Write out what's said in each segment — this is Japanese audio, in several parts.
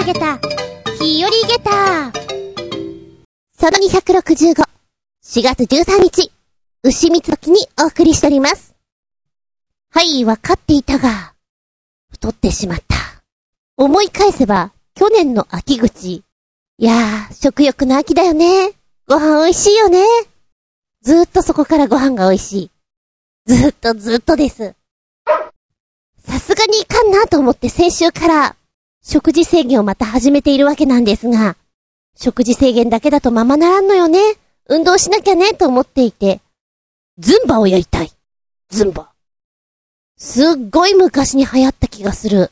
まげた、日和げた。その265、4月13日、牛蜜時にお送りしております。はい、わかっていたが、太ってしまった。思い返せば、去年の秋口。いやー、食欲の秋だよね。ご飯美味しいよね。ずーっとそこからご飯が美味しい。ずーっとずーっとです。さすがにいかんなと思って先週から食事制限をまた始めているわけなんですが、食事制限だけだとままならんのよね。運動しなきゃねと思っていて、ズンバをやりたい。ズンバ。すっごい昔に流行った気がする。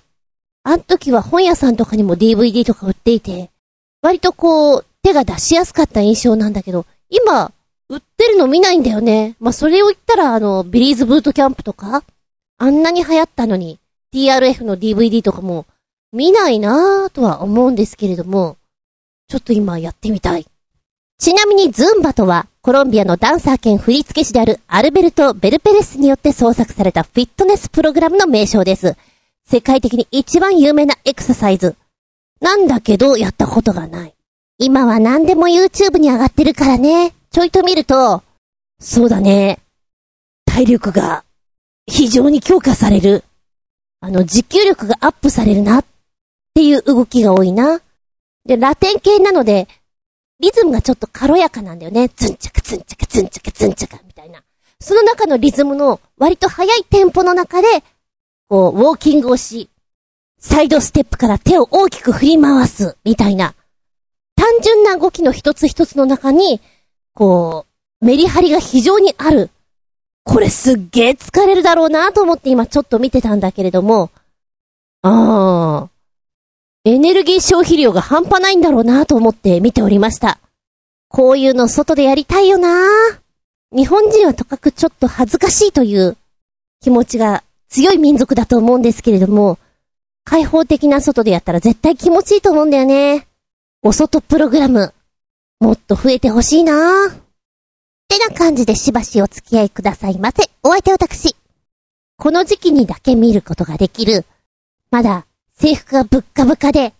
あん時は本屋さんとかにも DVD とか売っていて、割とこう、手が出しやすかった印象なんだけど、今、売ってるの見ないんだよね。まあ、それを言ったらあの、ビリーズブートキャンプとか、あんなに流行ったのに、TRF の DVD とかも、見ないなぁとは思うんですけれども、ちょっと今やってみたい。ちなみにズンバとは、コロンビアのダンサー兼振付師であるアルベルト・ベルペレスによって創作されたフィットネスプログラムの名称です。世界的に一番有名なエクササイズ。なんだけど、やったことがない。今は何でも YouTube に上がってるからね。ちょいと見ると、そうだね。体力が非常に強化される。あの、持久力がアップされるなっっていう動きが多いな。で、ラテン系なので、リズムがちょっと軽やかなんだよね。ツンチャカツンチャカツンチャカツンチャカみたいな。その中のリズムの割と速いテンポの中で、こう、ウォーキングをし、サイドステップから手を大きく振り回す、みたいな。単純な動きの一つ一つの中に、こう、メリハリが非常にある。これすっげー疲れるだろうなと思って今ちょっと見てたんだけれども、あー、エネルギー消費量が半端ないんだろうなと思って見ておりました。こういうの外でやりたいよな日本人はとかくちょっと恥ずかしいという気持ちが強い民族だと思うんですけれども、開放的な外でやったら絶対気持ちいいと思うんだよね。お外プログラム、もっと増えてほしいなってな感じでしばしお付き合いくださいませ。お相手私。この時期にだけ見ることができる、まだ制服がぶっかぶかで、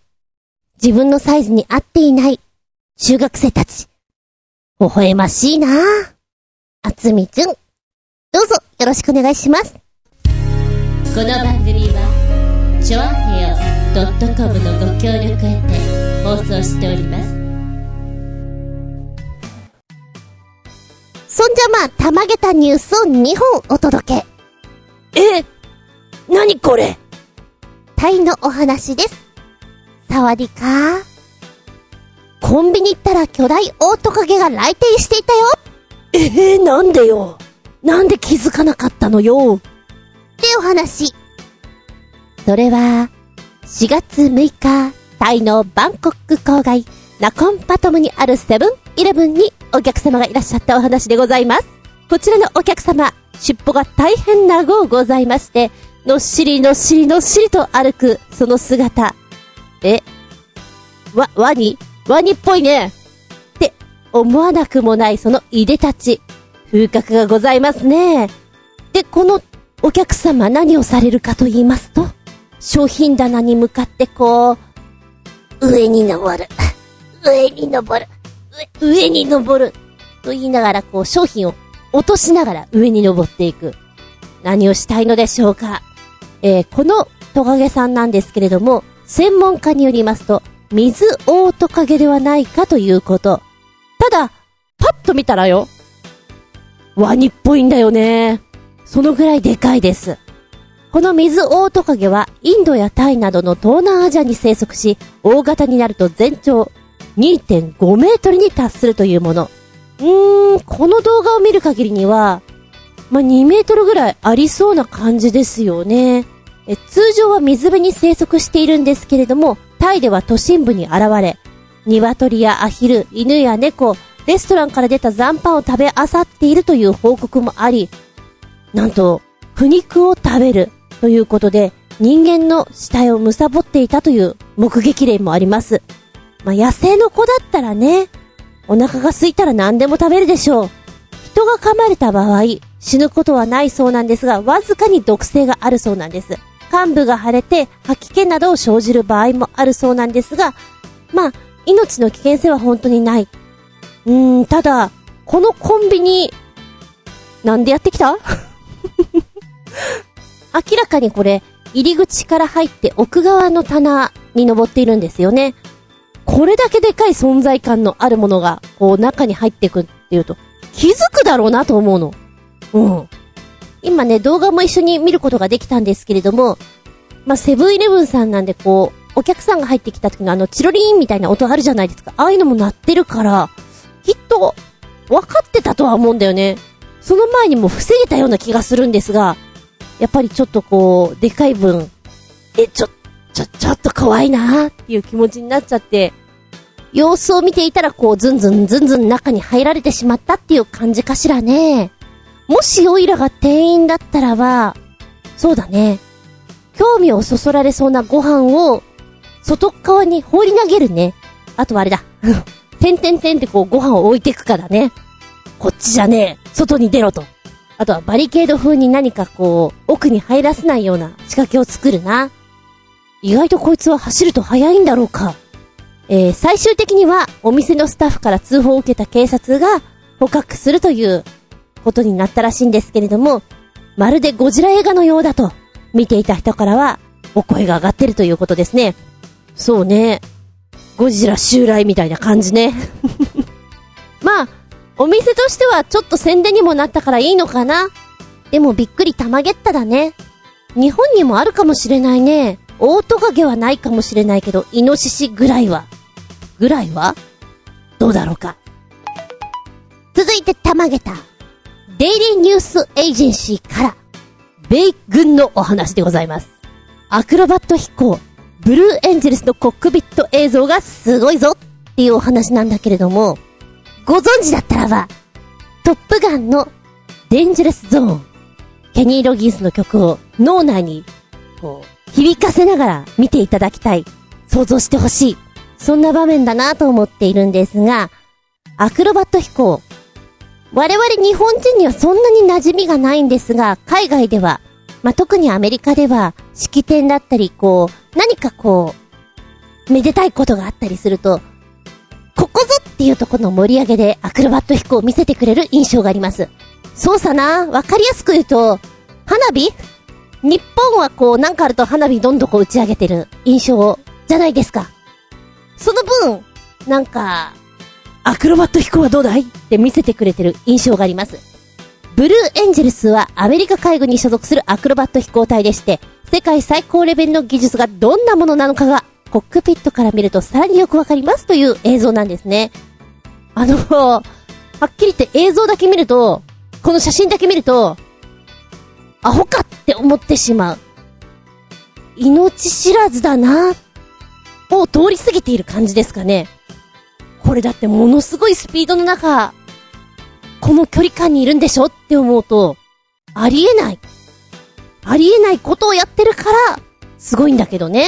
自分のサイズに合っていない中学生たち。微笑ましいなあつみちゅん。どうぞよろしくお願いします。この番組は、ちょあへよ .com のご協力へて放送しております。そんじゃまあ、たまげたニュースを2本お届け。え何これ？タイのお話です。サワディカー。コンビニ行ったら巨大オオトカゲが来店していたよえー、なんでよ？なんで気づかなかったのよ？ってお話。それは、4月6日、タイのバンコク郊外、ナコンパトムにあるセブンイレブンにお客様がいらっしゃったお話でございます。こちらのお客様、尻尾が大変長うございまして、のっしりのっしりのっしりと歩く、その姿。え、わ、ワニ？ワニっぽいね。って思わなくもないそのいでたち。風格がございますね。で、このお客様何をされるかと言いますと、商品棚に向かってこう、上に登る。上に登る。上上に登る。と言いながらこう商品を落としながら上に登っていく。何をしたいのでしょうか？えーこのトカゲさんなんですけれども、専門家によりますと、水オオトカゲではないかということ。ただ、パッと見たらよ、ワニっぽいんだよね。そのぐらいでかいです。この水オオトカゲはインドやタイなどの東南アジアに生息し、大型になると全長2.5メートルに達するというもの。うーん、この動画を見る限りには、まあ、2メートルぐらいありそうな感じですよね。え通常は水辺に生息しているんですけれども、タイでは都心部に現れ、鶏やアヒル、犬や猫、レストランから出た残飯を食べ漁っているという報告もあり、なんと、腐肉を食べるということで、人間の死体を貪っていたという目撃例もあります。まあ、野生の子だったらね、お腹が空いたら何でも食べるでしょう。人が噛まれた場合、死ぬことはないそうなんですが、わずかに毒性があるそうなんです。患部が腫れて吐き気などを生じる場合もあるそうなんですが、まあ、命の危険性は本当にない。うーん、ただ、このコンビニ、なんでやってきた？明らかにこれ、入り口から入って奥側の棚に登っているんですよね。これだけでかい存在感のあるものが、こう中に入っていくっていうと、気づくだろうなと思うの。うん。今ね、動画も一緒に見ることができたんですけれども、まあ、セブンイレブンさんなんでこう、お客さんが入ってきた時のあの、チロリーンみたいな音あるじゃないですか。ああいうのも鳴ってるから、きっと、分かってたとは思うんだよね。その前にも防げたような気がするんですが、やっぱりちょっとこう、でかい分、え、ちょ、ちょ、ちょっと怖いなーっていう気持ちになっちゃって、様子を見ていたらこう、ずんずんずんずん中に入られてしまったっていう感じかしらね。もしオイラが店員だったらば、そうだね。興味をそそられそうなご飯を、外側に放り投げるね。あとはあれだ。てんてんてんってこうご飯を置いていくからね。こっちじゃねえ。外に出ろと。あとはバリケード風に何かこう、奥に入らせないような仕掛けを作るな。意外とこいつは走ると速いんだろうか。えー、最終的にはお店のスタッフから通報を受けた警察が捕獲するということになったらしいんですけれども、まるでゴジラ映画のようだと、見ていた人からは、お声が上がってるということですね。そうね。ゴジラ襲来みたいな感じね。まあ、お店としてはちょっと宣伝にもなったからいいのかな。でもびっくり玉ゲッタだね。日本にもあるかもしれないね。オオトカゲはないかもしれないけど、イノシシぐらいは。ぐらいはどうだろうか。続いて玉ゲタ。デイリーニュースエージェンシーから、米軍のお話でございます。アクロバット飛行、ブルーエンジェルスのコックピット映像がすごいぞっていうお話なんだけれども、ご存知だったらば、トップガンのデンジャラスゾーン、ケニー・ロギンスの曲を脳内に、こう、響かせながら見ていただきたい。想像してほしい。そんな場面だなと思っているんですが、アクロバット飛行、我々日本人にはそんなに馴染みがないんですが、海外では、まあ、特にアメリカでは、式典だったり、こう、何かこう、めでたいことがあったりすると、ここぞっていうとこの盛り上げでアクロバット飛行を見せてくれる印象があります。そうさな、わかりやすく言うと、花火？日本はこう、なんかあると花火どんどんこう打ち上げてる印象じゃないですか。その分、なんか、アクロバット飛行はどうだいって見せてくれてる印象があります。ブルーエンジェルスはアメリカ海軍に所属するアクロバット飛行隊でして、世界最高レベルの技術がどんなものなのかが、コックピットから見るとさらによくわかりますという映像なんですね。あの、はっきり言って映像だけ見ると、この写真だけ見ると、アホかって思ってしまう。命知らずだな、を通り過ぎている感じですかね。これだってものすごいスピードの中、この距離感にいるんでしょって思うと、ありえない。ありえないことをやってるから、すごいんだけどね。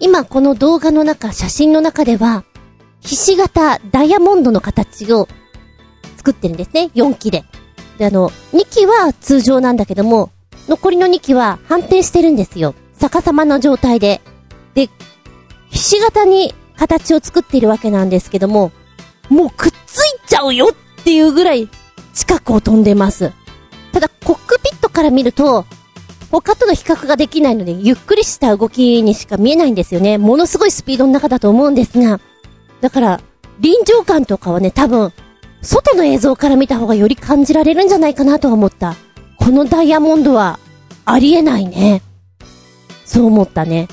今この動画の中、写真の中では、ひし形ダイヤモンドの形を作ってるんですね。4機で。で、あの、2機は通常なんだけども、残りの2機は反転してるんですよ。逆さまの状態で。で、ひし形に形を作っているわけなんですけども、もうくっついちゃうよっていうぐらい近くを飛んでます。ただ、コックピットから見ると、他との比較ができないので、ゆっくりした動きにしか見えないんですよね。ものすごいスピードの中だと思うんですが、だから、臨場感とかはね、多分、外の映像から見た方がより感じられるんじゃないかなとは思った。このダイヤモンドは、ありえないね。そう思ったね。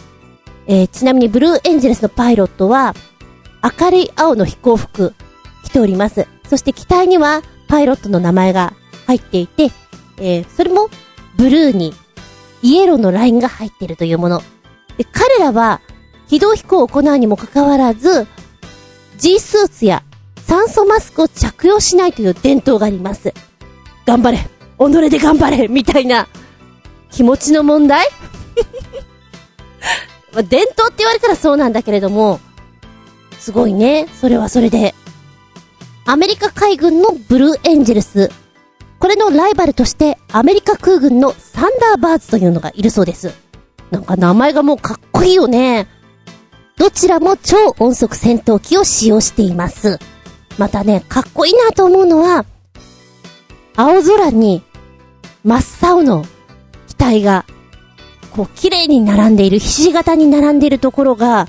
えー、ちなみにブルーエンジェルスのパイロットは、明るい青の飛行服、着ております。そして機体には、パイロットの名前が入っていて、えー、それも、ブルーに、イエローのラインが入っているというもの。で、彼らは、非道飛行を行うにもかかわらず、G スーツや酸素マスクを着用しないという伝統があります。頑張れ己で頑張れみたいな気持ちの問題？まあ、伝統って言われたらそうなんだけれども、すごいね。それはそれで。アメリカ海軍のブルーエンジェルスこれのライバルとしてアメリカ空軍のサンダーバーズというのがいるそうです。なんか名前がもうかっこいいよね。どちらも超音速戦闘機を使用しています。またね、かっこいいなと思うのは、青空に真っ青の機体が、こう綺麗に並んでいる、ひし形に並んでいるところが、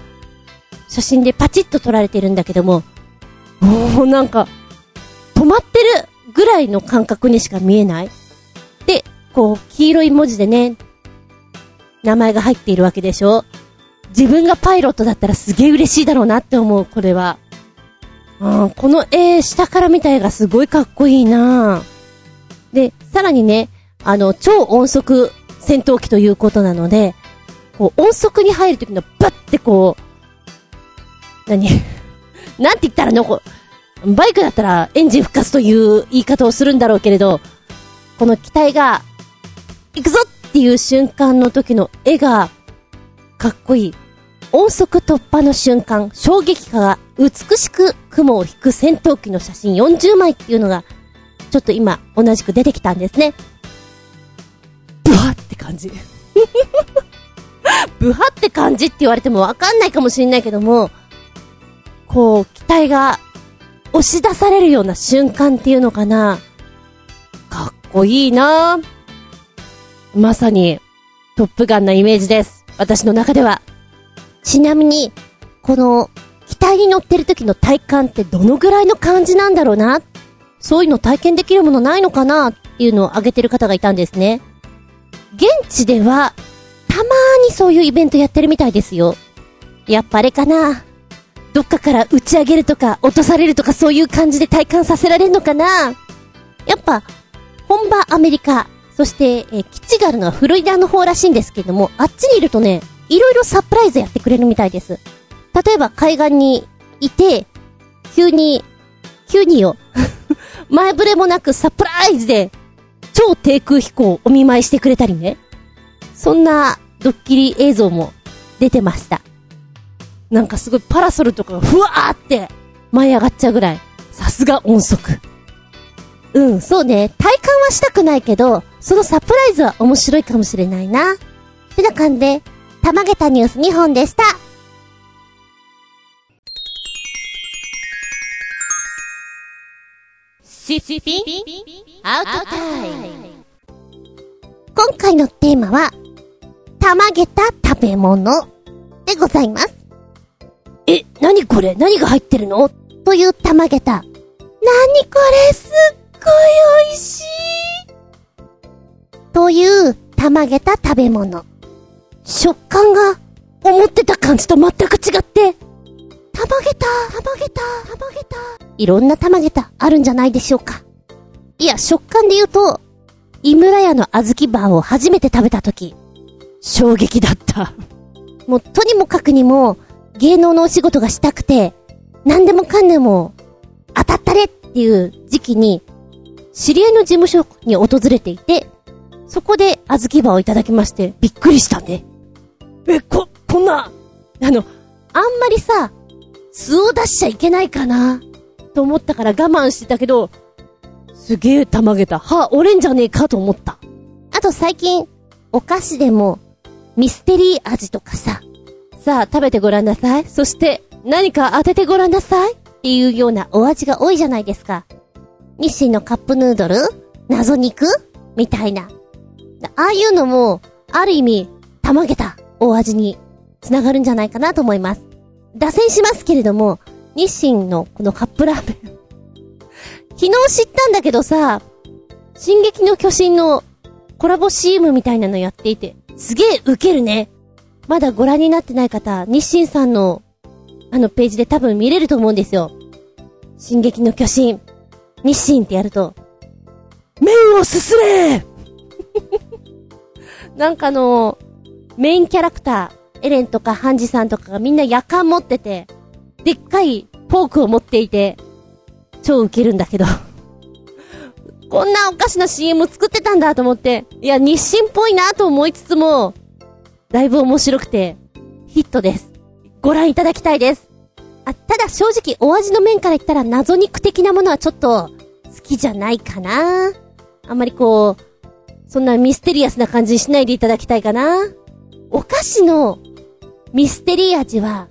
写真でパチッと撮られてるんだけども、おーなんか、止まってるぐらいの感覚にしか見えない。で、こう、黄色い文字でね、名前が入っているわけでしょ自分がパイロットだったらすげえ嬉しいだろうなって思う、これは。うん、この絵、下から見た絵がすごいかっこいいなで、さらにね、あの、超音速戦闘機ということなので、こう、音速に入るときのバッてこう、何？なんて言ったらのこ、バイクだったらエンジン復活という言い方をするんだろうけれど、この機体が、行くぞっていう瞬間の時の絵が、かっこいい。音速突破の瞬間、衝撃波が美しく雲を引く戦闘機の写真40枚っていうのが、ちょっと今同じく出てきたんですね。ブワって感じ。ブハって感じって言われてもわかんないかもしれないけども、こう、機体が押し出されるような瞬間っていうのかな。かっこいいなまさに、トップガンなイメージです。私の中では。ちなみに、この、機体に乗ってる時の体感ってどのぐらいの感じなんだろうなそういうの体験できるものないのかなっていうのを挙げてる方がいたんですね。現地では、たまーにそういうイベントやってるみたいですよ。やっぱあれかなどっかから打ち上げるとか落とされるとかそういう感じで体感させられるのかなやっぱ、本場アメリカ、そして、え基地があるのはフロリダの方らしいんですけれども、あっちにいるとね、いろいろサプライズやってくれるみたいです。例えば海岸にいて、急に、急によ、前触れもなくサプライズで、超低空飛行をお見舞いしてくれたりね。そんなドッキリ映像も出てました。なんかすごいパラソルとかがふわーって舞い上がっちゃうぐらい。さすが音速。うん、そうね。体感はしたくないけど、そのサプライズは面白いかもしれないな。てな感じで、たまげたニュース2本でした。シッピン？アウトタイム今回のテーマは、たまげた食べ物でございます。え、何これ？何が入ってるの？というたまげた。なにこれ？すっごい美味しいというたまげた食べ物。食感が思ってた感じと全く違って、たまげた、たまげた、たまげた。いろんなたまげたあるんじゃないでしょうか。いや、食感で言うと、井村屋の小豆バーを初めて食べたとき、衝撃だった。もう、とにもかくにも、芸能のお仕事がしたくて、何でもかんでも、当たったれっていう時期に、知り合いの事務所に訪れていて、そこで小豆バーをいただきまして、びっくりしたね。え、こ、こんな、あの、あんまりさ、素を出しちゃいけないかな、と思ったから我慢してたけど、すげえたまげた。歯折れんじゃねえかと思った。あと最近、お菓子でも、ミステリー味とかさ、さあ食べてごらんなさい。そして、何か当ててごらんなさい。っていうようなお味が多いじゃないですか。日清のカップヌードル？謎肉？みたいな。ああいうのも、ある意味、たまげたお味につながるんじゃないかなと思います。脱線しますけれども、日清のこのカップラーメン。昨日知ったんだけどさ、進撃の巨人のコラボ CM みたいなのやっていて、すげえウケるね。まだご覧になってない方、日清さんの、あのページで多分見れると思うんですよ。進撃の巨人、日清ってやると、麺をすすれ なんかあの、メインキャラクター、エレンとかハンジさんとかがみんな夜間持ってて、でっかいフォークを持っていて、超ウケるんだけど。こんなおかしな CM 作ってたんだと思って、いや、日清っぽいなと思いつつも、だいぶ面白くて、ヒットです。ご覧いただきたいです。あ、ただ正直お味の面から言ったら謎肉的なものはちょっと好きじゃないかな。あんまりこう、そんなミステリアスな感じにしないでいただきたいかな。お菓子のミステリー味は、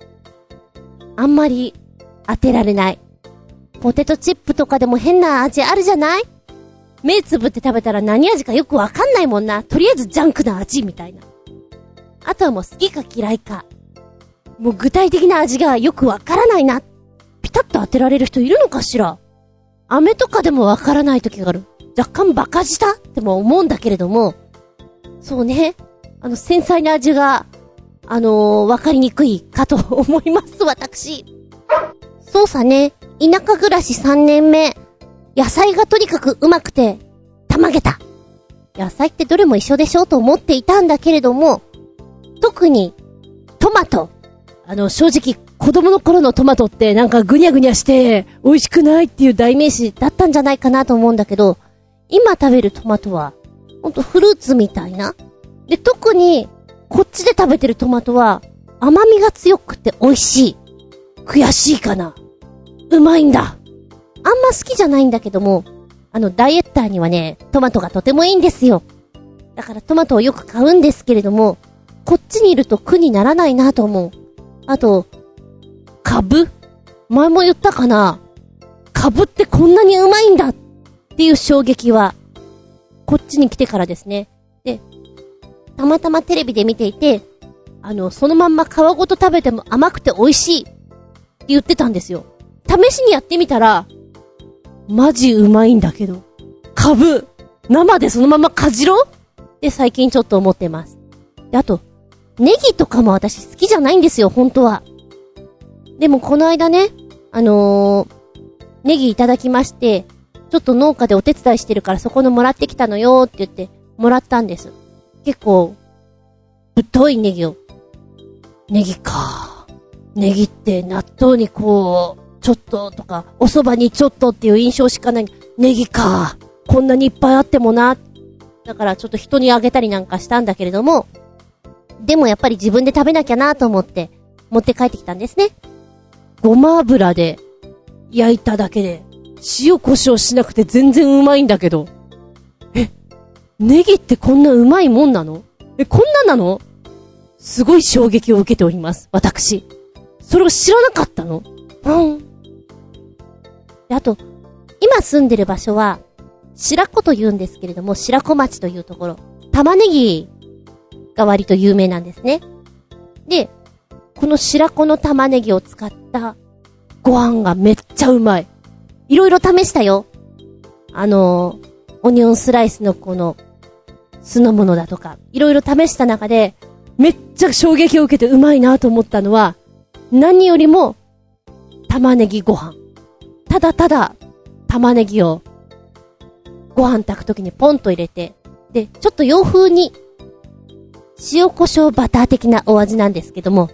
あんまり当てられない。ポテトチップとかでも変な味あるじゃない？目つぶって食べたら何味かよくわかんないもんな。とりあえずジャンクな味みたいな。あとはもう好きか嫌いか。もう具体的な味がよくわからないな。ピタッと当てられる人いるのかしら？飴とかでもわからない時がある。若干バカ舌っても思うんだけれども、そうね。あの、繊細な味が、あのー、わかりにくいかと思います、私。そうさね。田舎暮らし3年目。野菜がとにかくうまくて、たまげた。野菜ってどれも一緒でしょと思っていたんだけれども、特に、トマト。あの、正直、子供の頃のトマトってなんかぐにゃぐにゃして、美味しくないっていう代名詞だったんじゃないかなと思うんだけど、今食べるトマトは、ほんとフルーツみたいな。で、特に、こっちで食べてるトマトは、甘みが強くて美味しい。悔しいかな。うまいんだ。あんま好きじゃないんだけども、あの、ダイエッターにはね、トマトがとてもいいんですよ。だからトマトをよく買うんですけれども、こっちにいると苦にならないなと思う。あと、株前も言ったかな？株ってこんなにうまいんだっていう衝撃は、こっちに来てからですね。で、たまたまテレビで見ていて、あの、そのまんま皮ごと食べても甘くて美味しい言ってたんですよ。試しにやってみたら、マジうまいんだけど。株生でそのままかじろって最近ちょっと思ってます。で、あと、ネギとかも私好きじゃないんですよ、本当は。でもこの間ね、あのー、ネギいただきまして、ちょっと農家でお手伝いしてるからそこのもらってきたのよって言って、もらったんです。結構、太いネギを。ネギか。ネギって納豆にこう、ちょっととか、お蕎麦にちょっとっていう印象しかない。ネギか。こんなにいっぱいあってもな。だからちょっと人にあげたりなんかしたんだけれども、でもやっぱり自分で食べなきゃなと思って、持って帰ってきたんですね。ごま油で焼いただけで、塩胡椒しなくて全然うまいんだけど。え、ネギってこんなうまいもんなの？え、こんななの？すごい衝撃を受けております、私。それを知らなかったのうん。で、あと、今住んでる場所は、白子と言うんですけれども、白子町というところ、玉ねぎが割と有名なんですね。で、この白子の玉ねぎを使ったご飯がめっちゃうまい。いろいろ試したよ。あのオニオンスライスのこの酢の物だとか、いろいろ試した中で、めっちゃ衝撃を受けてうまいなと思ったのは、何よりも、玉ねぎご飯。ただただ、玉ねぎを、ご飯炊くときにポンと入れて、で、ちょっと洋風に、塩胡椒バター的なお味なんですけども、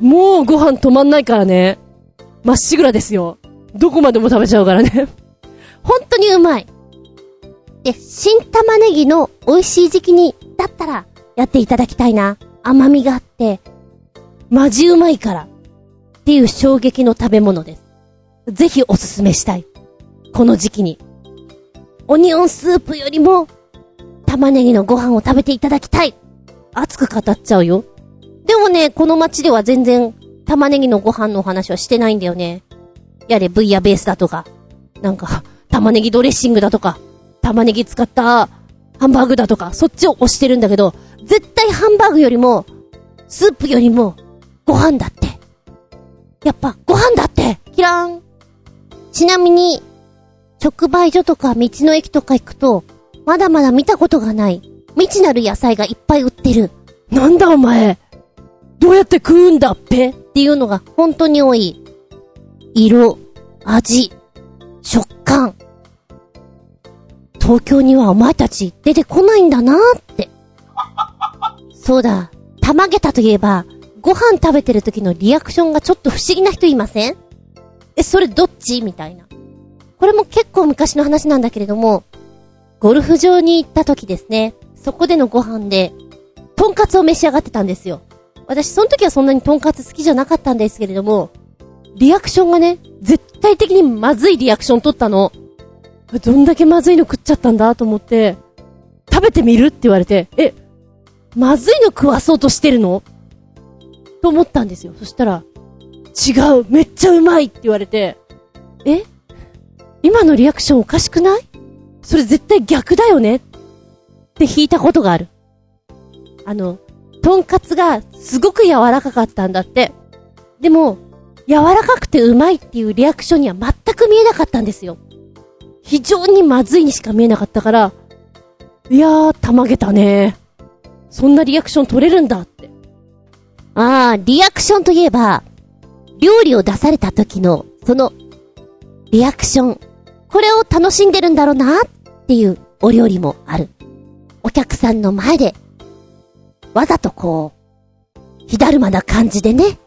もうご飯止まんないからね。まっしぐらですよ。どこまでも食べちゃうからね。本当にうまい。で、新玉ねぎの美味しい時期に、だったら、やっていただきたいな。甘みがあって、マジうまいから。っていう衝撃の食べ物です。ぜひおすすめしたい。この時期に。オニオンスープよりも、玉ねぎのご飯を食べていただきたい。熱く語っちゃうよ。でもね、この街では全然、玉ねぎのご飯のお話はしてないんだよね。やれ、ブイヤベースだとか、なんか、玉ねぎドレッシングだとか、玉ねぎ使ったハンバーグだとか、そっちを押してるんだけど、絶対ハンバーグよりも、スープよりも、ご飯だって。やっぱ、ご飯だってキラーンちなみに、直売所とか道の駅とか行くと、まだまだ見たことがない、未知なる野菜がいっぱい売ってる。なんだお前どうやって食うんだっぺっていうのが本当に多い。色、味、食感。東京にはお前たち出てこないんだなーって。そうだ、たまげたといえば、ご飯食べてる時のリアクションがちょっと不思議な人いません？え、それどっち？みたいな。これも結構昔の話なんだけれども、ゴルフ場に行った時ですね。そこでのご飯で、とんかつを召し上がってたんですよ。私、その時はそんなにとんかつ好きじゃなかったんですけれども、リアクションがね、絶対的にまずいリアクション取ったの。どんだけまずいの食っちゃったんだと思って、食べてみる？って言われて、え、まずいの食わそうとしてるの？と思ったんですよ。そしたら、違う、めっちゃうまいって言われて、え？今のリアクションおかしくない？それ絶対逆だよね？って引いたことがある。あの、とんかつがすごく柔らかかったんだって。でも、柔らかくてうまいっていうリアクションには全く見えなかったんですよ。非常にまずいにしか見えなかったから、いやー、たまげたね。そんなリアクション取れるんだ。ああ、リアクションといえば、料理を出された時の、その、リアクション。これを楽しんでるんだろうなっていうお料理もある。お客さんの前で、わざとこう、ひだるまな感じでね、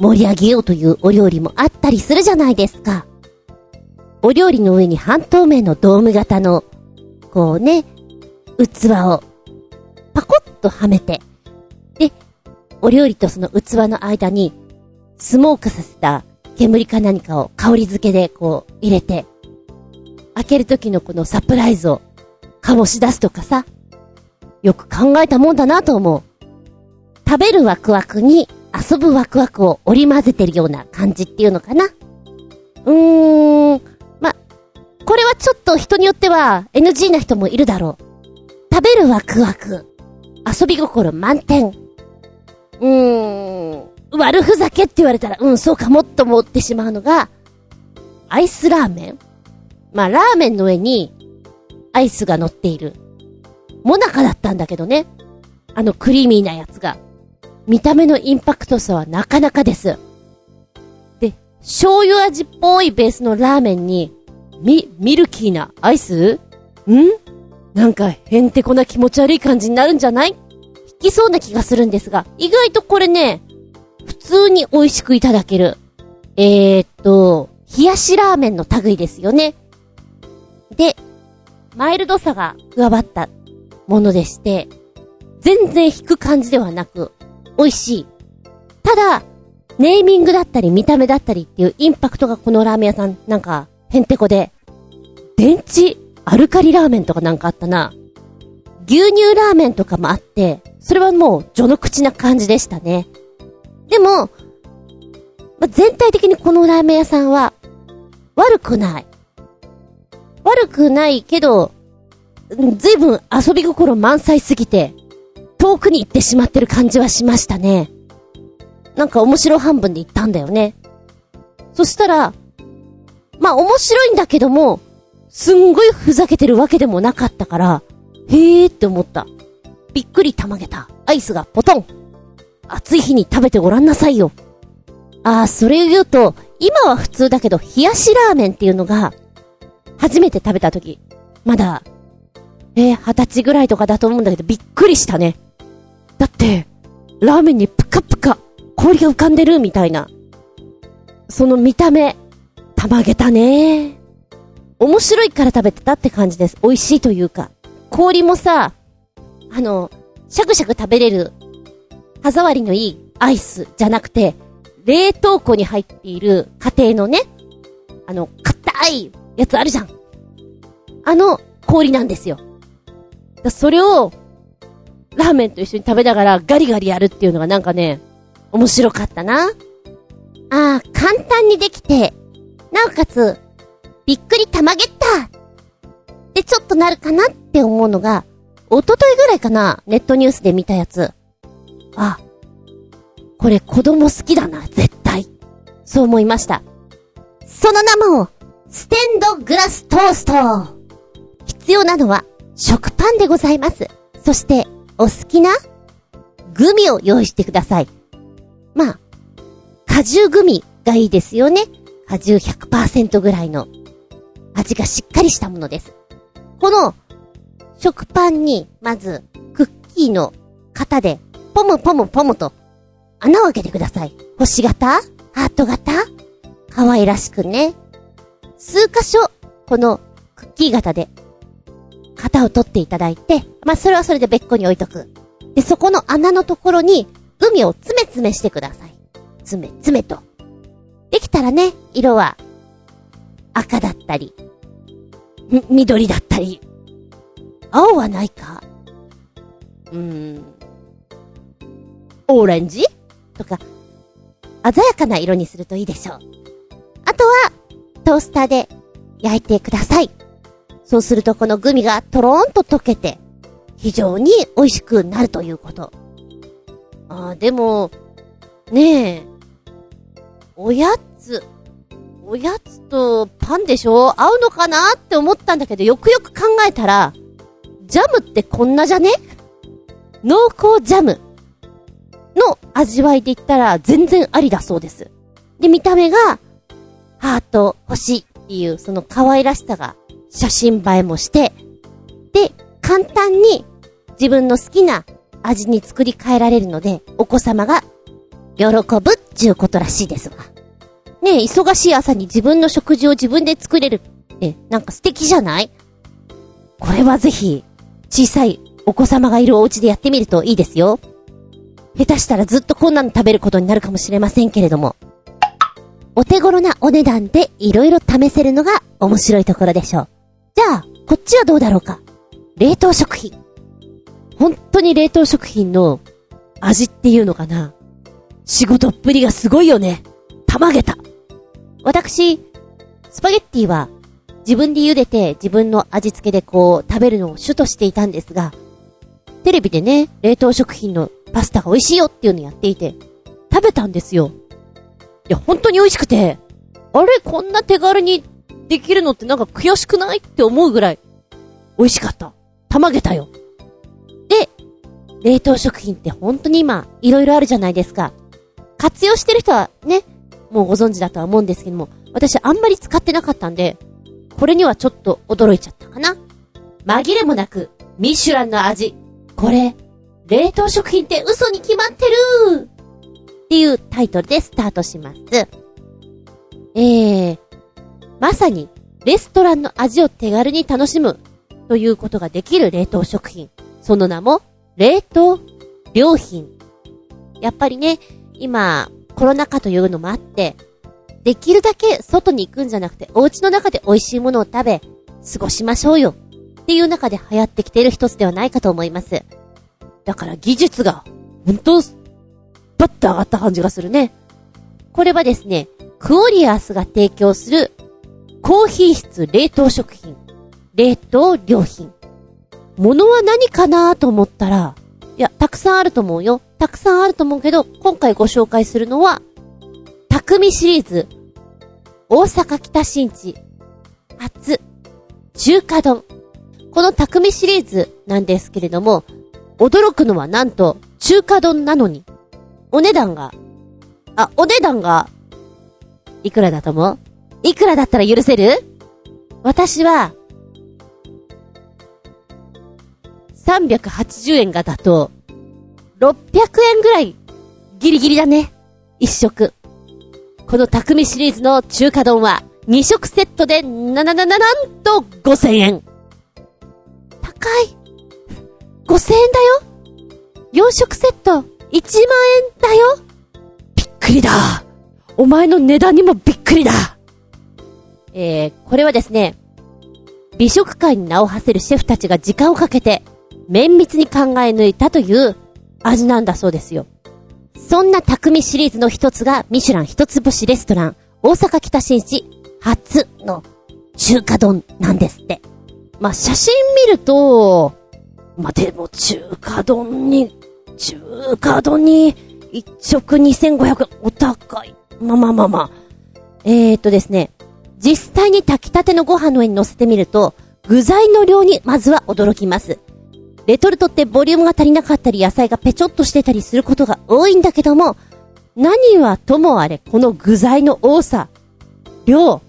盛り上げようというお料理もあったりするじゃないですか。お料理の上に半透明のドーム型の、こうね、器を、パコッとはめて、お料理とその器の間に、スモークさせた煙か何かを香り付けでこう入れて、開ける時のこのサプライズを醸し出すとかさ、よく考えたもんだなと思う。食べるワクワクに遊ぶワクワクを織り交ぜてるような感じっていうのかな。うーん、ま、これはちょっと人によっては NG な人もいるだろう。食べるワクワク。遊び心満点。うーん、悪ふざけって言われたら、うん、そうかもっと思ってしまうのが、アイスラーメンまあ、ラーメンの上に、アイスが乗っている。モナカだったんだけどね。あのクリーミーなやつが。見た目のインパクトさはなかなかです。で、醤油味っぽいベースのラーメンに、み、ミルキーなアイス？ん？なんか、へんてこな気持ち悪い感じになるんじゃない？きそうな気がするんですが、意外とこれね、普通に美味しくいただける。えー、っと、冷やしラーメンの類ですよね。で、マイルドさが加わったものでして、全然引く感じではなく、美味しい。ただ、ネーミングだったり見た目だったりっていうインパクトがこのラーメン屋さんなんか、へんてこで、電池アルカリラーメンとかなんかあったな。牛乳ラーメンとかもあって、それはもう序の口な感じでしたね。でも、ま、全体的にこのラーメン屋さんは、悪くない。悪くないけど、うんずいぶん遊び心満載すぎて、遠くに行ってしまってる感じはしましたね。なんか面白半分で行ったんだよね。そしたら、まあ面白いんだけども、すんごいふざけてるわけでもなかったから、へーって思った。びっくりたまげた。アイスがポトン。暑い日に食べてごらんなさいよ。ああ、それを言うと、今は普通だけど、冷やしラーメンっていうのが、初めて食べた時、まだ、えー、二十歳ぐらいとかだと思うんだけど、びっくりしたね。だって、ラーメンにプカプカ、氷が浮かんでるみたいな。その見た目、たまげたね。面白いから食べてたって感じです。美味しいというか。氷もさ、あの、シャクシャク食べれる、歯触りのいいアイスじゃなくて、冷凍庫に入っている家庭のね、あの、硬いやつあるじゃん。あの、氷なんですよ。だそれを、ラーメンと一緒に食べながらガリガリやるっていうのがなんかね、面白かったな。ああ、簡単にできて、なおかつ、びっくりたまげったってちょっとなるかなって思うのが、一昨日ぐらいかな、ネットニュースで見たやつ。あ、これ子供好きだな、絶対。そう思いました。その名も、ステンドグラストースト必要なのは、食パンでございます。そして、お好きなグミを用意してください。まあ、果汁グミがいいですよね。果汁100%ぐらいの味がしっかりしたものです。この食パンに、まず、クッキーの型で、ポムポムポムと穴を開けてください。星型？ハート型？可愛らしくね。数箇所、このクッキー型で、型を取っていただいて、まあ、それはそれで別個に置いとく。で、そこの穴のところに、グミを詰め詰めしてください。詰め詰めと。できたらね、色は、赤だったり、緑だったり。青はないか？うーん。オレンジ？とか、鮮やかな色にするといいでしょう。あとは、トースターで焼いてください。そうするとこのグミがトローンと溶けて、非常に美味しくなるということ。ああ、でも、ねえ、おやつ、おやつとパンでしょ？合うのかな？って思ったんだけど、よくよく考えたら、ジャムってこんなじゃね？濃厚ジャムの味わいで言ったら全然ありだそうです。で、見た目が、ハート、星っていうその可愛らしさが写真映えもして、で、簡単に自分の好きな味に作り変えられるので、お子様が喜ぶっちゅうことらしいですわ。ねえ、忙しい朝に自分の食事を自分で作れるって、なんか素敵じゃない？これはぜひ、小さいお子様がいるお家でやってみるといいですよ。下手したらずっとこんなの食べることになるかもしれませんけれども。お手頃なお値段でいろいろ試せるのが面白いところでしょう。じゃあ、こっちはどうだろうか。冷凍食品。本当に冷凍食品の味っていうのかな。仕事っぷりがすごいよね。たまげた。私、スパゲッティは自分で茹でて自分の味付けでこう食べるのを主としていたんですが、テレビでね、冷凍食品のパスタが美味しいよっていうのやっていて、食べたんですよ。いや、本当に美味しくて、あれこんな手軽にできるのってなんか悔しくないって思うぐらい、美味しかった。たまげたよ。で、冷凍食品って本当に今、いろいろあるじゃないですか。活用してる人はね、もうご存知だとは思うんですけども、私あんまり使ってなかったんで、これにはちょっと驚いちゃったかな。紛れもなく、ミシュランの味。これ、冷凍食品って嘘に決まってるっていうタイトルでスタートします。えー、まさに、レストランの味を手軽に楽しむということができる冷凍食品。その名も、冷凍良品。やっぱりね、今、コロナ禍というのもあって、できるだけ外に行くんじゃなくて、お家の中で美味しいものを食べ、過ごしましょうよ。っていう中で流行ってきている一つではないかと思います。だから技術が、本当バッと上がった感じがするね。これはですね、クオリアスが提供する、高品質冷凍食品、冷凍良品。物は何かなと思ったら、いや、たくさんあると思うよ。たくさんあると思うけど、今回ご紹介するのは、匠シリーズ、大阪北新地、初、中華丼。この匠シリーズなんですけれども、驚くのはなんと、中華丼なのに、お値段が、あ、お値段が、いくらだと思う？いくらだったら許せる？私は、380円がだと、600円ぐらい、ギリギリだね。一食。この匠シリーズの中華丼は、2食セットで、なななななんと5000円。高い。5000円だよ。4食セット、1万円だよ。びっくりだ。お前の値段にもびっくりだ。えー、これはですね、美食界に名を馳せるシェフたちが時間をかけて、綿密に考え抜いたという味なんだそうですよ。そんな匠シリーズの一つが、ミシュラン一つ星レストラン、大阪北新地初の中華丼なんですって。まあ、写真見ると、まあ、でも中華丼に、中華丼に、一食2500円、お高い。まあまあまあまあ。えーとですね、実際に炊きたてのご飯の上に乗せてみると、具材の量にまずは驚きます。レトルトってボリュームが足りなかったり野菜がペチョっとしてたりすることが多いんだけども、何はともあれこの具材の多さ、量、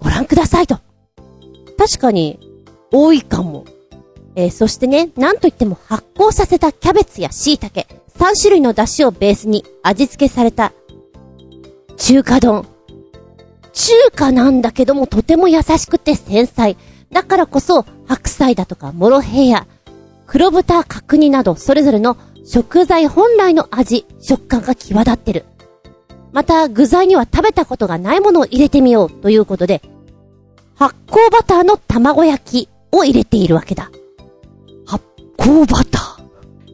ご覧くださいと。確かに、多いかも。えー、そしてね、なんといっても発酵させたキャベツや椎茸、3種類の出汁をベースに味付けされた中華丼。中華なんだけどもとても優しくて繊細。だからこそ白菜だとかモロヘイヤ、黒豚角煮などそれぞれの食材本来の味、食感が際立ってる。また具材には食べたことがないものを入れてみようということで、発酵バターの卵焼きを入れているわけだ。発酵バター。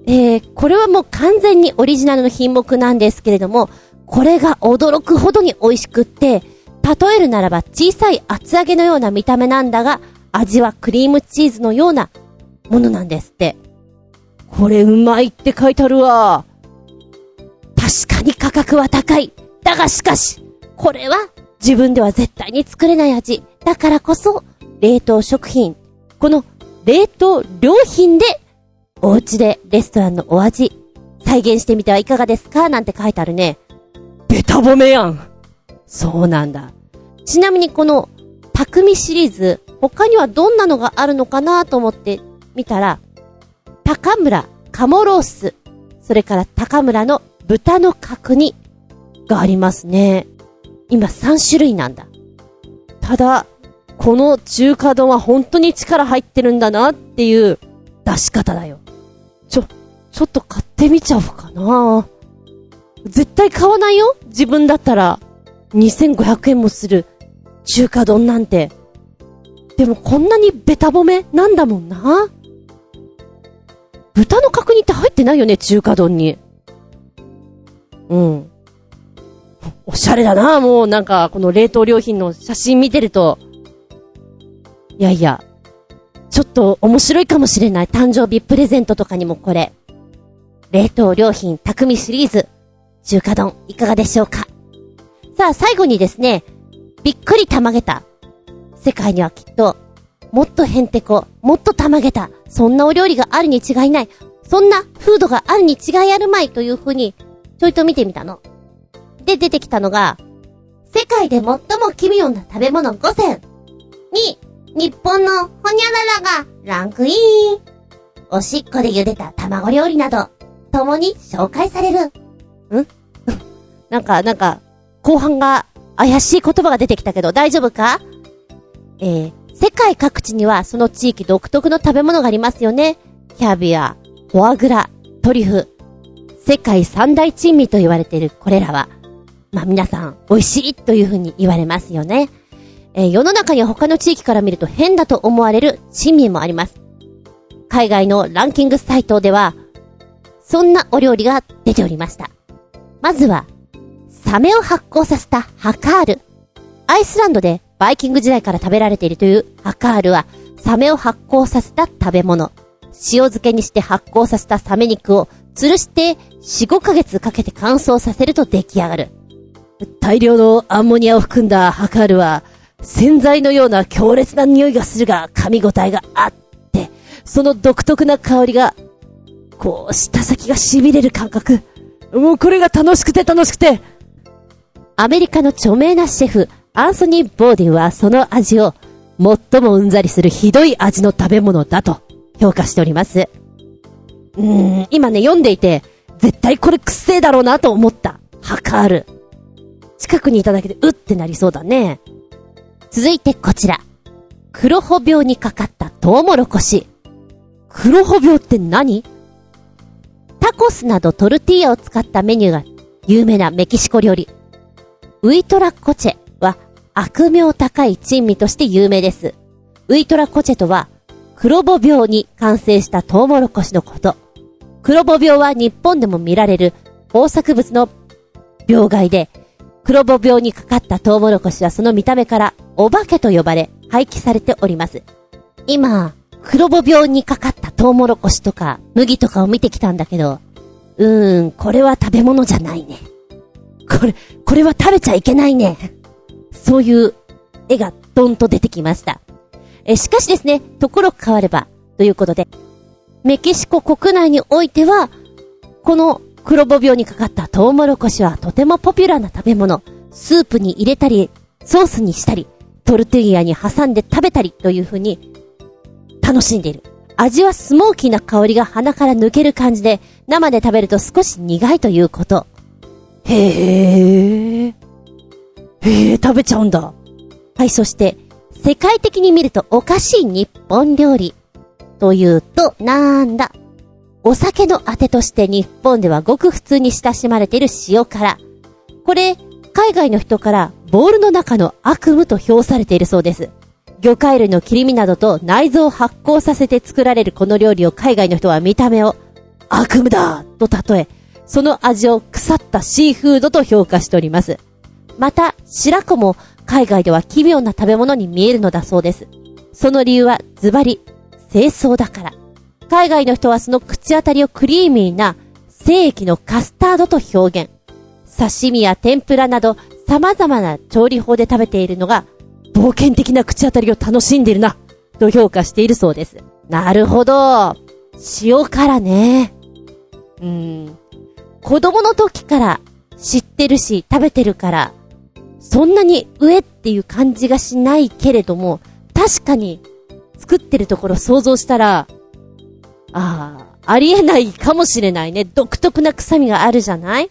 えー、これはもう完全にオリジナルの品目なんですけれども、これが驚くほどに美味しくって、例えるならば小さい厚揚げのような見た目なんだが、味はクリームチーズのようなものなんですって。これうまいって書いてあるわ。確かに価格は高い。だがしかし、これは自分では絶対に作れない味。だからこそ、冷凍食品。この冷凍良品で、お家でレストランのお味、再現してみてはいかがですかなんて書いてあるね。ベタ褒めやん。そうなんだ。ちなみにこの、匠シリーズ、他にはどんなのがあるのかなと思って見たら、高村鴨ロース、それから高村の豚の角煮がありますね。今3種類なんだ。ただ、この中華丼は本当に力入ってるんだなっていう出し方だよ。ちょ、ちょっと買ってみちゃおうかな絶対買わないよ？自分だったら。2500円もする中華丼なんて。でもこんなにベタ褒めなんだもんな。豚の角煮って入ってないよね、中華丼に。うん。おしゃれだな、もうなんか、この冷凍良品の写真見てると。いやいや、ちょっと面白いかもしれない。誕生日プレゼントとかにもこれ。冷凍良品匠シリーズ。中華丼、いかがでしょうかさあ、最後にですね、びっくりたまげた。世界にはきっと、もっとへんてこ、もっとたまげた、そんなお料理があるに違いない。そんなフードがあるに違いあるまいというふうに、ちょいと見てみたの。で、出てきたのが、世界で最も奇妙な食べ物5選に、日本のほにゃららがランクイン。おしっこで茹でた卵料理など、共に紹介される。ん？なんか、なんか、後半が怪しい言葉が出てきたけど大丈夫か？えー、世界各地にはその地域独特の食べ物がありますよね。キャビア、フォアグラ、トリュフ。世界三大珍味と言われているこれらは、まあ皆さん美味しいというふうに言われますよね。えー、世の中には他の地域から見ると変だと思われる珍味もあります。海外のランキングサイトでは、そんなお料理が出ておりました。まずは、サメを発酵させたハカール。アイスランドでバイキング時代から食べられているというハカールは、サメを発酵させた食べ物。塩漬けにして発酵させたサメ肉を吊るして4、5ヶ月かけて乾燥させると出来上がる。大量のアンモニアを含んだハカールは、洗剤のような強烈な匂いがするが噛み応えがあって、その独特な香りが、こう、舌先が痺れる感覚。もうこれが楽しくて楽しくて。アメリカの著名なシェフ、アンソニー・ボーディンはその味を、最もうんざりするひどい味の食べ物だと評価しております。うーん、今ね、読んでいて、絶対これくっせえだろうなと思った。ハカール。近くにいただけで、うってなりそうだね。続いてこちら。黒穂病にかかったトウモロコシ。黒穂病って何？タコスなどトルティーヤを使ったメニューが有名なメキシコ料理。ウイトラコチェ悪名高い珍味として有名です。ウイトラコチェとは黒母病に感染したトウモロコシのこと。黒母病は日本でも見られる豊作物の病害で、黒母病にかかったトウモロコシはその見た目からお化けと呼ばれ廃棄されております。今、黒母病にかかったトウモロコシとか麦とかを見てきたんだけど、うーん、これは食べ物じゃないね。これ、これは食べちゃいけないね。そういう絵がドンと出てきました。え、しかしですね、ところ変われば、ということで、メキシコ国内においては、この黒母病にかかったトウモロコシはとてもポピュラーな食べ物。スープに入れたり、ソースにしたり、トルティーヤに挟んで食べたりという風に楽しんでいる。味はスモーキーな香りが鼻から抜ける感じで、生で食べると少し苦いということ。へえ。へえ、食べちゃうんだ。はい、そして、世界的に見るとおかしい日本料理。というと、なんだ？お酒のあてとして日本ではごく普通に親しまれている塩辛。これ、海外の人からボールの中の悪夢と評されているそうです。魚介類の切り身などと内臓を発酵させて作られるこの料理を海外の人は見た目を悪夢だと例え、その味を腐ったシーフードと評価しております。また、白子も海外では奇妙な食べ物に見えるのだそうです。その理由はズバリ、清掃だから。海外の人はその口当たりをクリーミーな精液のカスタードと表現。刺身や天ぷらなど様々な調理法で食べているのが冒険的な口当たりを楽しんでいるな、と評価しているそうです。なるほど。塩辛ね。うーん。子供の時から知ってるし食べてるから、そんなに上っていう感じがしないけれども、確かに作ってるところ想像したら、ああ、ありえないかもしれないね。独特な臭みがあるじゃない？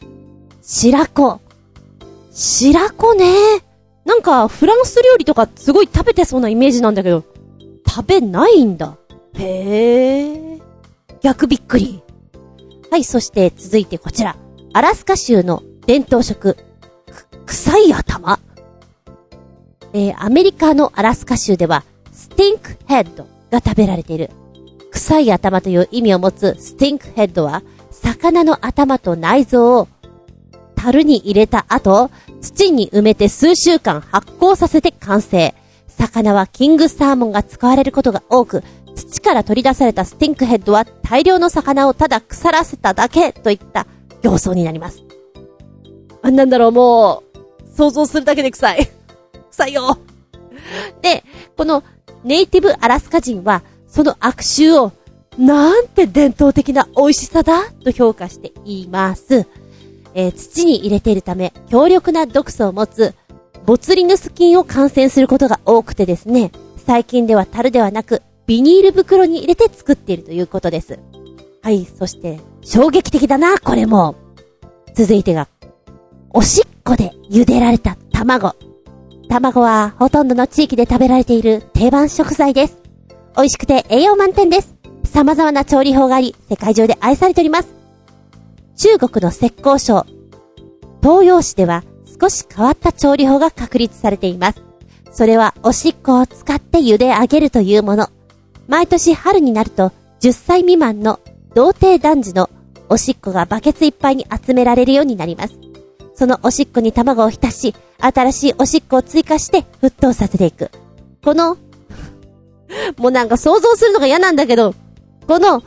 白子。白子ね。なんか、フランス料理とかすごい食べてそうなイメージなんだけど、食べないんだ。へえ。逆びっくり。はい、そして続いてこちら。アラスカ州の伝統食、臭い頭えー、アメリカのアラスカ州では、スティンクヘッドが食べられている。臭い頭という意味を持つスティンクヘッドは、魚の頭と内臓を樽に入れた後、土に埋めて数週間発酵させて完成。魚はキングサーモンが使われることが多く、土から取り出されたスティンクヘッドは大量の魚をただ腐らせただけといった形相になります。あ、なんだろう、もう、想像するだけで臭い。臭いよ。で、このネイティブアラスカ人は、その悪臭を、なんて伝統的な美味しさだと評価しています。えー、土に入れているため、強力な毒素を持つ、ボツリヌス菌を感染することが多くてですね、最近では樽ではなく、ビニール袋に入れて作っているということです。はい、そして、衝撃的だな、これも。続いてが、おしっこで茹でられた卵。卵はほとんどの地域で食べられている定番食材です。美味しくて栄養満点です。様々な調理法があり、世界中で愛されております。中国の石膏省、東洋市では少し変わった調理法が確立されています。それはおしっこを使って茹で上げるというもの。毎年春になると10歳未満の童貞男児のおしっこがバケツいっぱいに集められるようになります。そのおしっこに卵を浸し、新しいおしっこを追加して沸騰させていく。この、もうなんか想像するのが嫌なんだけど、この、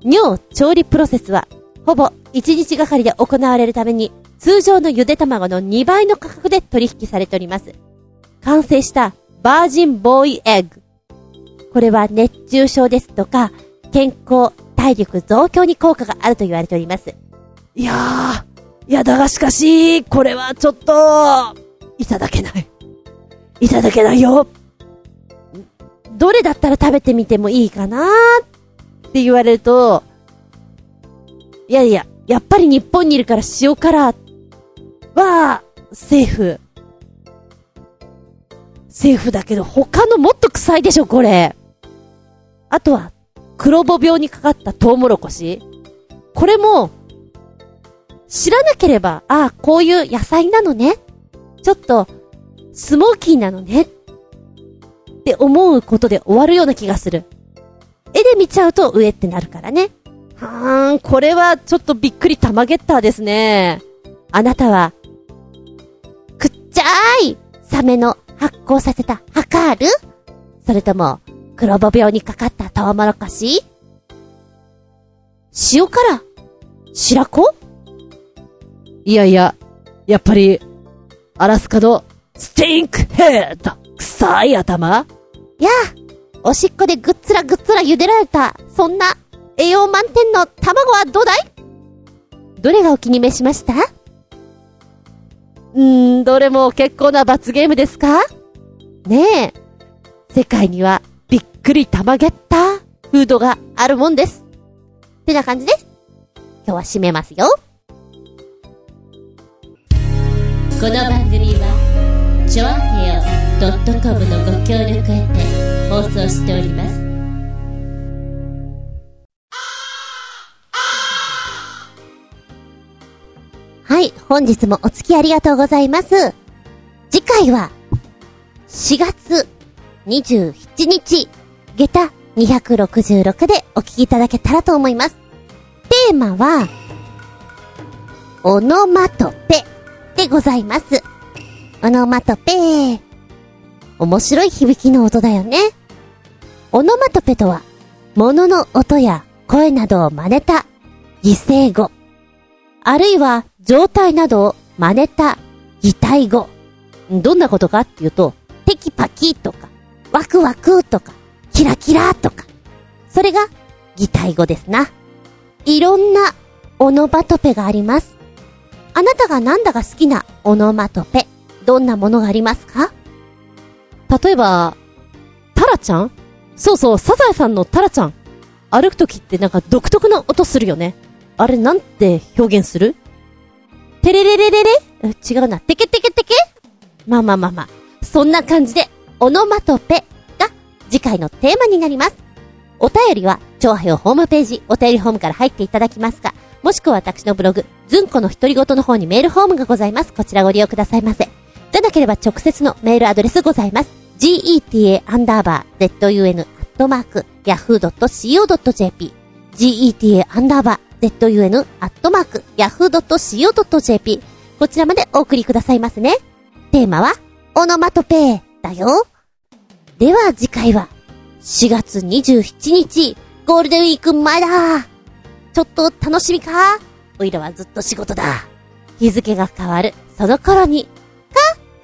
尿調理プロセスは、ほぼ1日がかりで行われるために、通常のゆで卵の2倍の価格で取引されております。完成したバージンボーイエッグ。これは熱中症ですとか、健康、体力増強に効果があると言われております。いやー、いやだがしかし、これはちょっと、いただけない。いただけないよ。どれだったら食べてみてもいいかなって言われると、いやいや、やっぱり日本にいるから塩辛は、セーフ。セーフだけど、他のもっと臭いでしょ、これ。あとは、黒穂病にかかったトウモロコシ。これも、知らなければ、ああ、こういう野菜なのね。ちょっと、スモーキーなのね。って思うことで終わるような気がする。絵で見ちゃうと上ってなるからね。はーん、これはちょっとびっくり玉ゲッターですね。あなたは、くっちゃーいサメの発酵させたハカールそれとも、黒ボ病にかかったトウモロコシ？塩辛白子？いやいや、やっぱり、アラスカのスティンクヘッド臭い頭？やあ、おしっこでぐっつらぐっつら茹でられた、そんな栄養満点の卵はどうだい？どれがお気に召しました？うーん、どれも結構な罰ゲームですか？ねえ。世界にはびっくり玉ゲッターフードがあるもんです。ってな感じで、今日は締めますよ。この番組は、ちょあへよ .com のご協力へて放送しております。はい、本日もお付き合いありがとうございます。次回は、4月27日、下駄266でお聞きいただけたらと思います。テーマは、オノマトペでございます。オノマトペ面白い響きの音だよね。オノマトペとは、物の音や声などを真似た擬声語。あるいは状態などを真似た擬態語。どんなことかっていうと、テキパキとか、ワクワクとか、キラキラとか。それが擬態語ですな。いろんなオノマトペがあります。あなたがなんだか好きなオノマトペ、どんなものがありますか？例えば、タラちゃん？そうそう、サザエさんのタラちゃん。歩くときってなんか独特な音するよね。あれなんて表現する？テレレレレレ？え違うな。テケテケテケ？まあまあまあまあ。そんな感じで、オノマトペが次回のテーマになります。お便りは、長編ホームページ、お便りホームから入っていただきますか、もしくは私のブログ、ずんこの独り言の方にメールフォームがございます。こちらご利用くださいませ。じゃなければ直接のメールアドレスございます。geta アンダーバー zun アットマーク yahoo.co.jp geta アンダーバー zun アットマーク yahoo.co.jp こちらまでお送りくださいますね。テーマは、オノマトペだよ。では次回は、4月27日、ゴールデンウィーク前だ。ちょっと楽しみか？おいらはずっと仕事だ。日付が変わる、その頃に、か、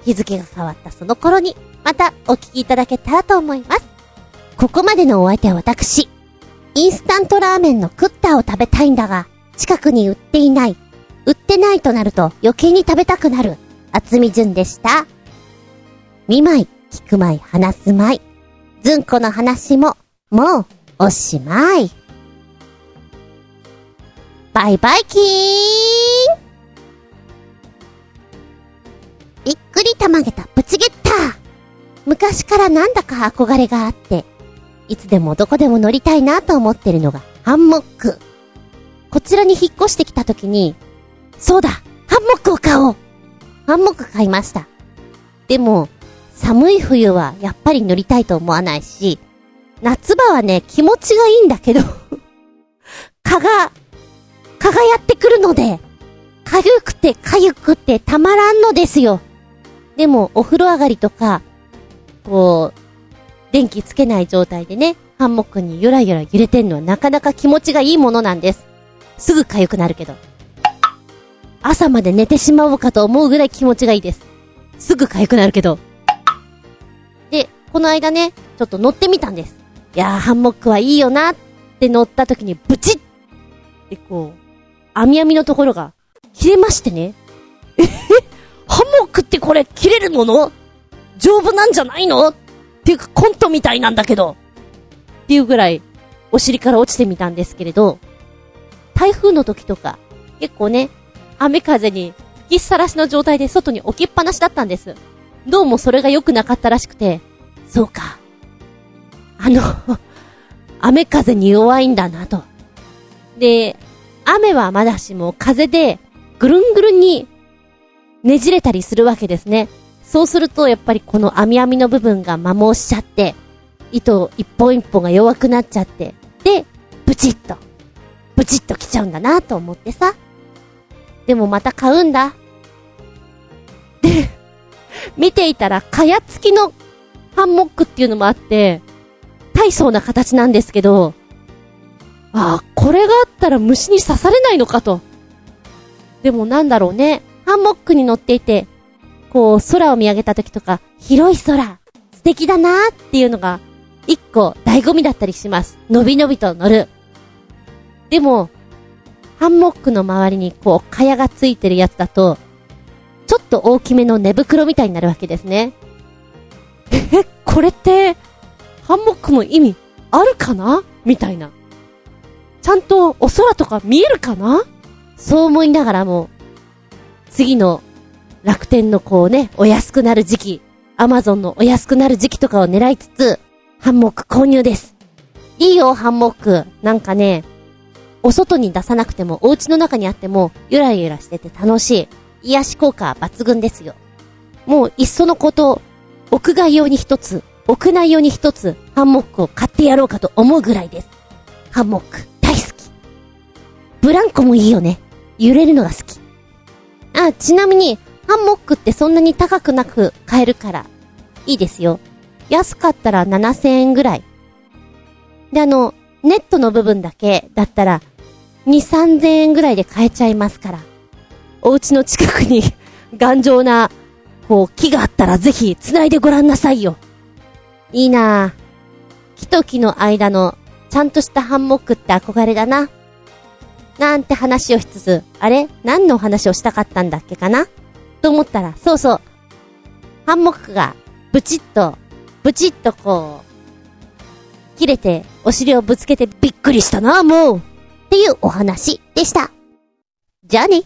日付が変わったその頃に、またお聞きいただけたらと思います。ここまでのお相手は私。インスタントラーメンのクッターを食べたいんだが、近くに売っていない。売ってないとなると余計に食べたくなる。厚み順でした。見舞い、聞く舞い、話す舞い。ずんこの話も、もう、おしまい。バイバイキー。ンびっくりたまげた。プチゲッター昔からなんだか憧れがあって、いつでもどこでも乗りたいなと思ってるのがハンモック。こちらに引っ越してきた時に、そうだハンモックを買おう。ハンモック買いました。でも、寒い冬はやっぱり乗りたいと思わないし、夏場はね、気持ちがいいんだけど、てかゆくてたまらんのですよ。でも、お風呂上がりとか、こう、電気つけない状態でね、ハンモックにゆらゆら揺れてんのはなかなか気持ちがいいものなんです。すぐ痒くなるけど。朝まで寝てしまおうかと思うぐらい気持ちがいいです。すぐ痒くなるけど。で、この間ね、ちょっと乗ってみたんです。いやー、ハンモックはいいよなって乗った時にブチッってこう、網網のところが切れましてね。えへハンモックってこれ切れるもの？丈夫なんじゃないの？っていうかコントみたいなんだけど。っていうぐらい、お尻から落ちてみたんですけれど、台風の時とか、結構ね、雨風に吹きさらしの状態で外に置きっぱなしだったんです。どうもそれが良くなかったらしくて、そうか。あの、雨風に弱いんだなと。で、雨はまだしも風でぐるんぐるんにねじれたりするわけですね。そうするとやっぱりこの網網の部分が摩耗しちゃって、糸一本一本が弱くなっちゃって、で、ブチッと、ブチッと来ちゃうんだなと思ってさ。でもまた買うんだ。で、見ていたら、かや付きのハンモックっていうのもあって、大層な形なんですけど、ああ、これがあったら虫に刺されないのかと。でもなんだろうね。ハンモックに乗っていて、こう、空を見上げた時とか、広い空、素敵だなーっていうのが、一個、醍醐味だったりします。のびのびと乗る。でも、ハンモックの周りにこう、蚊帳がついてるやつだと、ちょっと大きめの寝袋みたいになるわけですね。え、これって、ハンモックの意味あるかな？みたいな。ちゃんとお空とか見えるかな？そう思いながらも、次の楽天のこうね、お安くなる時期、アマゾンのお安くなる時期とかを狙いつつ、ハンモック購入です。いいよ、ハンモック。なんかね、お外に出さなくても、お家の中にあっても、ゆらゆらしてて楽しい。癒し効果抜群ですよ。もう、いっそのこと、屋外用に一つ屋内用に一つハンモックを買ってやろうかと思うぐらいです。ハンモック、大好き。ブランコもいいよね。揺れるのが好き。あ、ちなみに、ハンモックってそんなに高くなく買えるから、いいですよ。安かったら7000円ぐらい。で、あの、ネットの部分だけだったら、2、3000円ぐらいで買えちゃいますから。お家の近くに 頑丈な、こう、木があったらぜひ繋いでごらんなさいよ。いいなぁ。木と木の間の、ちゃんとしたハンモックって憧れだな。なんて話をしつつ、あれ？何の話をしたかったんだっけかな？と思ったら、そうそう。ハンモックが、ブチッと、ブチッとこう、切れて、お尻をぶつけてびっくりしたな、もう。っていうお話でした。じゃあね。